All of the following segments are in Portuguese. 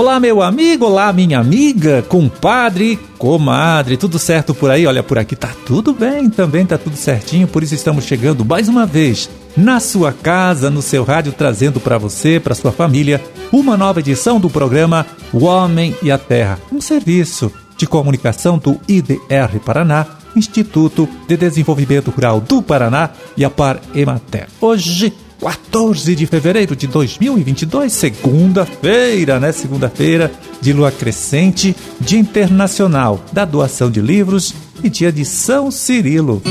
Olá, meu amigo, olá, minha amiga, compadre, comadre, tudo certo por aí? Olha, por aqui tá tudo bem, também tá tudo certinho, por isso estamos chegando mais uma vez na sua casa, no seu rádio, trazendo para você, para sua família, uma nova edição do programa O Homem e a Terra, um serviço de comunicação do IDR Paraná, Instituto de Desenvolvimento Rural do Paraná e a Par Emater. Hoje 14 de fevereiro de 2022, segunda-feira, né? Segunda-feira de lua crescente, Dia Internacional da Doação de Livros e Dia de São Cirilo.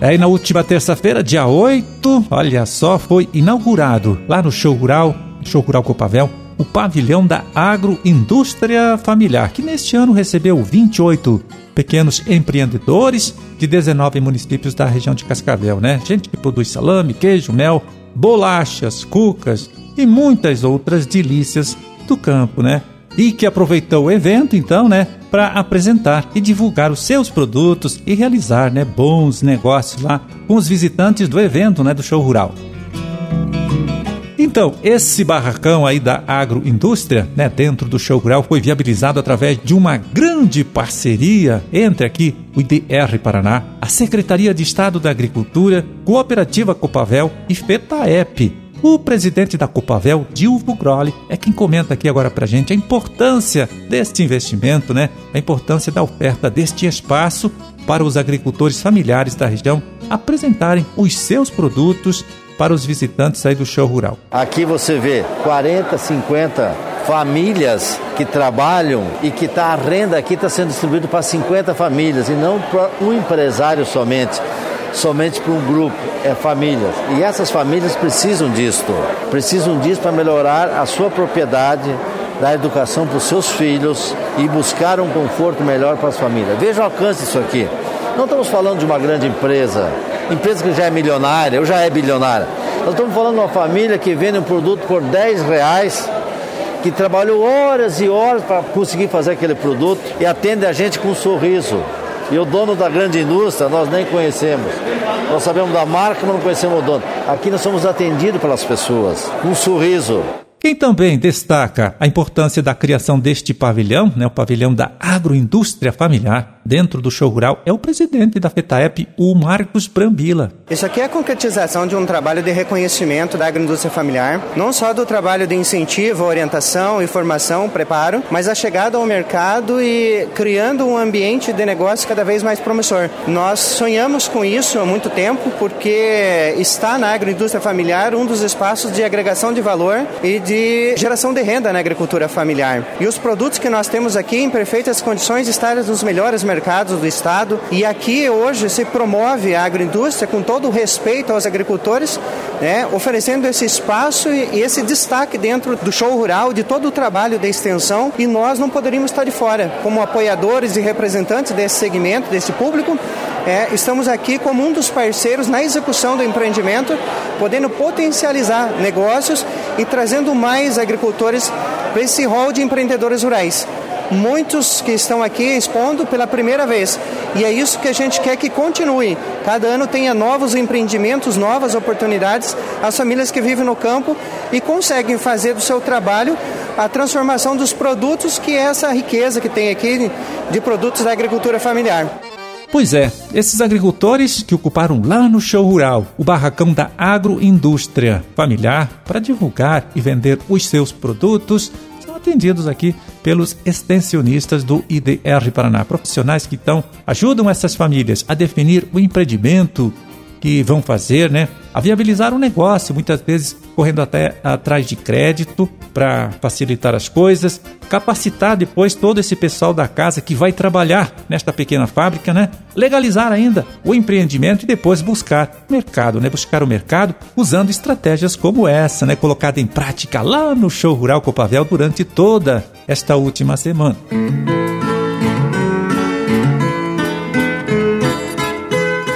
Aí na última terça-feira, dia 8, olha só, foi inaugurado lá no Show Rural, Show Rural Copavel, o pavilhão da agroindústria familiar, que neste ano recebeu 28 pequenos empreendedores de 19 municípios da região de Cascavel, né? Gente que produz salame, queijo, mel, bolachas, cucas e muitas outras delícias do campo, né? E que aproveitou o evento, então, né, para apresentar e divulgar os seus produtos e realizar, né, bons negócios lá com os visitantes do evento, né, do show rural. Então, esse barracão aí da agroindústria, né, dentro do show rural, foi viabilizado através de uma grande parceria entre aqui o IDR Paraná, a Secretaria de Estado da Agricultura, Cooperativa Copavel e FETAEP. O presidente da Copavel, Dilvo Groli, é quem comenta aqui agora pra gente a importância deste investimento, né? A importância da oferta deste espaço para os agricultores familiares da região apresentarem os seus produtos para os visitantes aí do show rural. Aqui você vê 40, 50 famílias que trabalham e que tá, a renda aqui está sendo distribuída para 50 famílias e não para um empresário somente somente para um grupo, é famílias. E essas famílias precisam disso, precisam disso para melhorar a sua propriedade, dar educação para os seus filhos e buscar um conforto melhor para as famílias. Veja o alcance disso aqui. Não estamos falando de uma grande empresa, empresa que já é milionária, ou já é bilionária. Nós estamos falando de uma família que vende um produto por 10 reais, que trabalhou horas e horas para conseguir fazer aquele produto e atende a gente com um sorriso. E o dono da grande indústria nós nem conhecemos. Nós sabemos da marca, mas não conhecemos o dono. Aqui nós somos atendidos pelas pessoas, com um sorriso. Quem também destaca a importância da criação deste pavilhão, né, o pavilhão da agroindústria familiar, dentro do show rural é o presidente da FETAEP, o Marcos Brambila. Isso aqui é a concretização de um trabalho de reconhecimento da agroindústria familiar, não só do trabalho de incentivo, orientação, informação, preparo, mas a chegada ao mercado e criando um ambiente de negócio cada vez mais promissor. Nós sonhamos com isso há muito tempo, porque está na agroindústria familiar um dos espaços de agregação de valor e de geração de renda na agricultura familiar. E os produtos que nós temos aqui em perfeitas condições estão nos melhores mercados mercados do estado. E aqui hoje se promove a agroindústria com todo o respeito aos agricultores, né, oferecendo esse espaço e esse destaque dentro do show rural, de todo o trabalho da extensão. E nós não poderíamos estar de fora, como apoiadores e representantes desse segmento, desse público. É, estamos aqui como um dos parceiros na execução do empreendimento, podendo potencializar negócios e trazendo mais agricultores para esse rol de empreendedores rurais muitos que estão aqui expondo pela primeira vez. E é isso que a gente quer que continue. Cada ano tenha novos empreendimentos, novas oportunidades, as famílias que vivem no campo e conseguem fazer do seu trabalho a transformação dos produtos, que é essa riqueza que tem aqui de produtos da agricultura familiar. Pois é, esses agricultores que ocuparam lá no show rural o barracão da agroindústria familiar para divulgar e vender os seus produtos atendidos aqui pelos extensionistas do IDR Paraná, profissionais que então ajudam essas famílias a definir o empreendimento que vão fazer, né? A viabilizar o um negócio, muitas vezes correndo até atrás de crédito para facilitar as coisas, capacitar depois todo esse pessoal da casa que vai trabalhar nesta pequena fábrica, né? Legalizar ainda o empreendimento e depois buscar mercado, né? Buscar o mercado usando estratégias como essa, né? Colocada em prática lá no show rural Copavel durante toda esta última semana.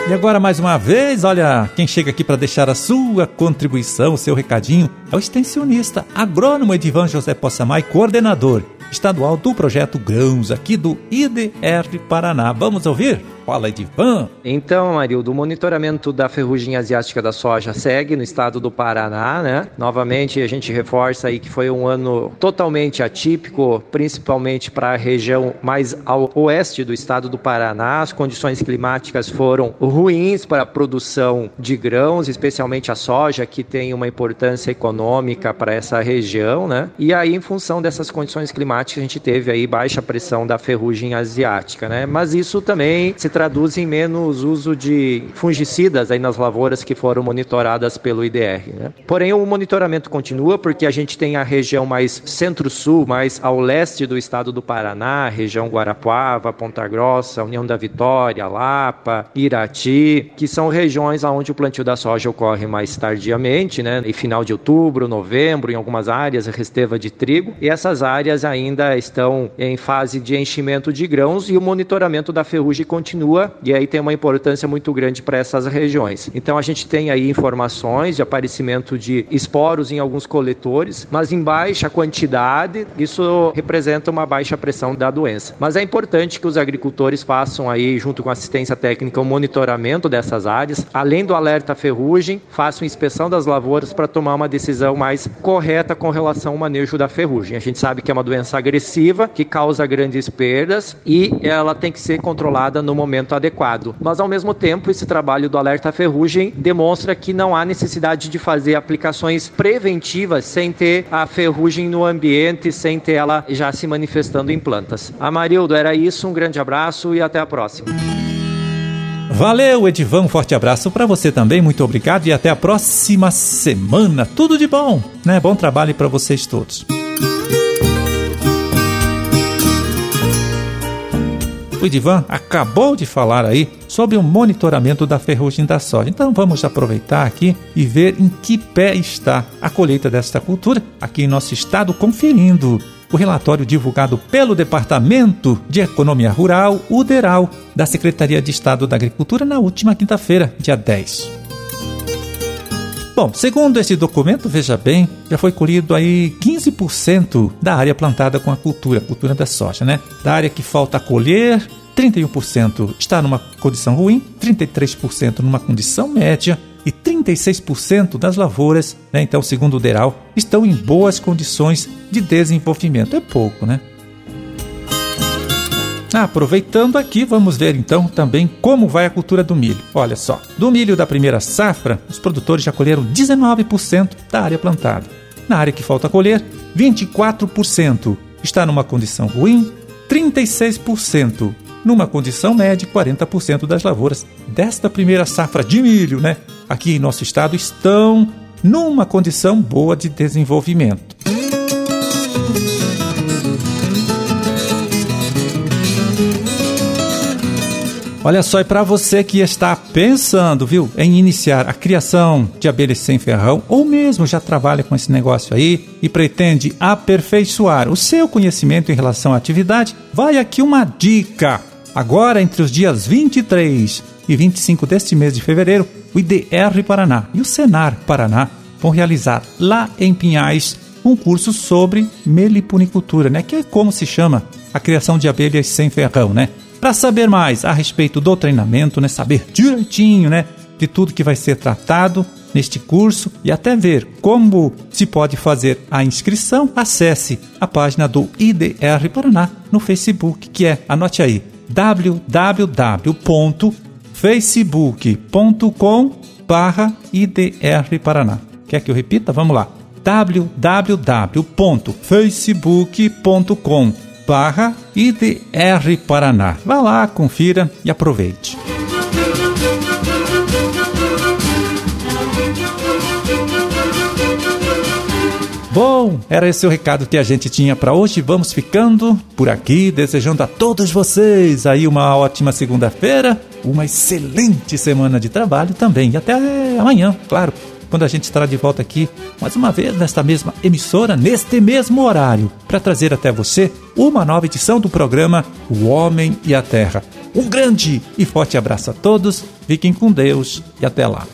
E agora, mais uma vez, olha, quem chega aqui para deixar a sua contribuição, o seu recadinho, é o extensionista, agrônomo Edivan José Possamay, coordenador estadual do projeto Grãos, aqui do IDR Paraná. Vamos ouvir? Fala, Edivan. Então, Marildo, o monitoramento da ferrugem asiática da soja segue no estado do Paraná, né? Novamente, a gente reforça aí que foi um ano totalmente atípico, principalmente para a região mais ao oeste do estado do Paraná. As condições climáticas foram ruins para a produção de grãos, especialmente a soja, que tem uma importância econômica para essa região, né? E aí, em função dessas condições climáticas, a gente teve aí baixa pressão da ferrugem asiática, né? Mas isso também se traduz em menos uso de fungicidas aí nas lavouras que foram monitoradas pelo IDR, né? Porém, o monitoramento continua porque a gente tem a região mais centro-sul, mais ao leste do estado do Paraná, região Guarapuava, Ponta Grossa, União da Vitória, Lapa, Irati, que são regiões onde o plantio da soja ocorre mais tardiamente, né? Em final de outubro, novembro, em algumas áreas, resteva de trigo. E essas áreas ainda estão em fase de enchimento de grãos e o monitoramento da ferrugem continua e aí tem uma importância muito grande para essas regiões. Então a gente tem aí informações de aparecimento de esporos em alguns coletores, mas em baixa quantidade, isso representa uma baixa pressão da doença. Mas é importante que os agricultores façam aí, junto com assistência técnica, o monitoramento dessas áreas, além do alerta ferrugem, façam inspeção das lavouras para tomar uma decisão mais correta com relação ao manejo da ferrugem. A gente sabe que é uma doença agressiva, que causa grandes perdas e ela tem que ser controlada no momento adequado. Mas ao mesmo tempo, esse trabalho do alerta ferrugem demonstra que não há necessidade de fazer aplicações preventivas sem ter a ferrugem no ambiente, sem ter ela já se manifestando em plantas. Amarildo, era isso, um grande abraço e até a próxima. Valeu, Edivan, um forte abraço para você também, muito obrigado e até a próxima semana. Tudo de bom, né? Bom trabalho para vocês todos. O Edivan acabou de falar aí sobre o monitoramento da ferrugem da soja. Então vamos aproveitar aqui e ver em que pé está a colheita desta cultura aqui em nosso estado, conferindo o relatório divulgado pelo Departamento de Economia Rural, UDERAL, da Secretaria de Estado da Agricultura na última quinta-feira, dia 10. Bom, segundo esse documento, veja bem, já foi colhido aí 15% da área plantada com a cultura, cultura da soja, né? Da área que falta colher, 31% está numa condição ruim, 33% numa condição média e 36% das lavouras, né, então segundo o DERAL, estão em boas condições de desenvolvimento. É pouco, né? Aproveitando aqui, vamos ver então também como vai a cultura do milho. Olha só, do milho da primeira safra, os produtores já colheram 19% da área plantada. Na área que falta colher, 24% está numa condição ruim, 36% numa condição média e 40% das lavouras desta primeira safra de milho, né, aqui em nosso estado estão numa condição boa de desenvolvimento. Olha só, e para você que está pensando, viu, em iniciar a criação de abelhas sem ferrão, ou mesmo já trabalha com esse negócio aí e pretende aperfeiçoar o seu conhecimento em relação à atividade, vai aqui uma dica. Agora, entre os dias 23 e 25 deste mês de fevereiro, o IDR Paraná e o Senar Paraná vão realizar lá em Pinhais um curso sobre meliponicultura, né? Que é como se chama a criação de abelhas sem ferrão, né? Para saber mais a respeito do treinamento, né, saber direitinho, né, de tudo que vai ser tratado neste curso e até ver como se pode fazer a inscrição, acesse a página do IDR Paraná no Facebook, que é, anote aí, www.facebook.com barra IDR Paraná. Quer que eu repita? Vamos lá. www.facebook.com barra IDR Paraná. Vá lá, confira e aproveite. Bom, era esse o recado que a gente tinha para hoje. Vamos ficando por aqui, desejando a todos vocês aí uma ótima segunda-feira, uma excelente semana de trabalho também. E até amanhã, claro quando a gente estará de volta aqui, mais uma vez, nesta mesma emissora, neste mesmo horário, para trazer até você uma nova edição do programa O Homem e a Terra. Um grande e forte abraço a todos, fiquem com Deus e até lá.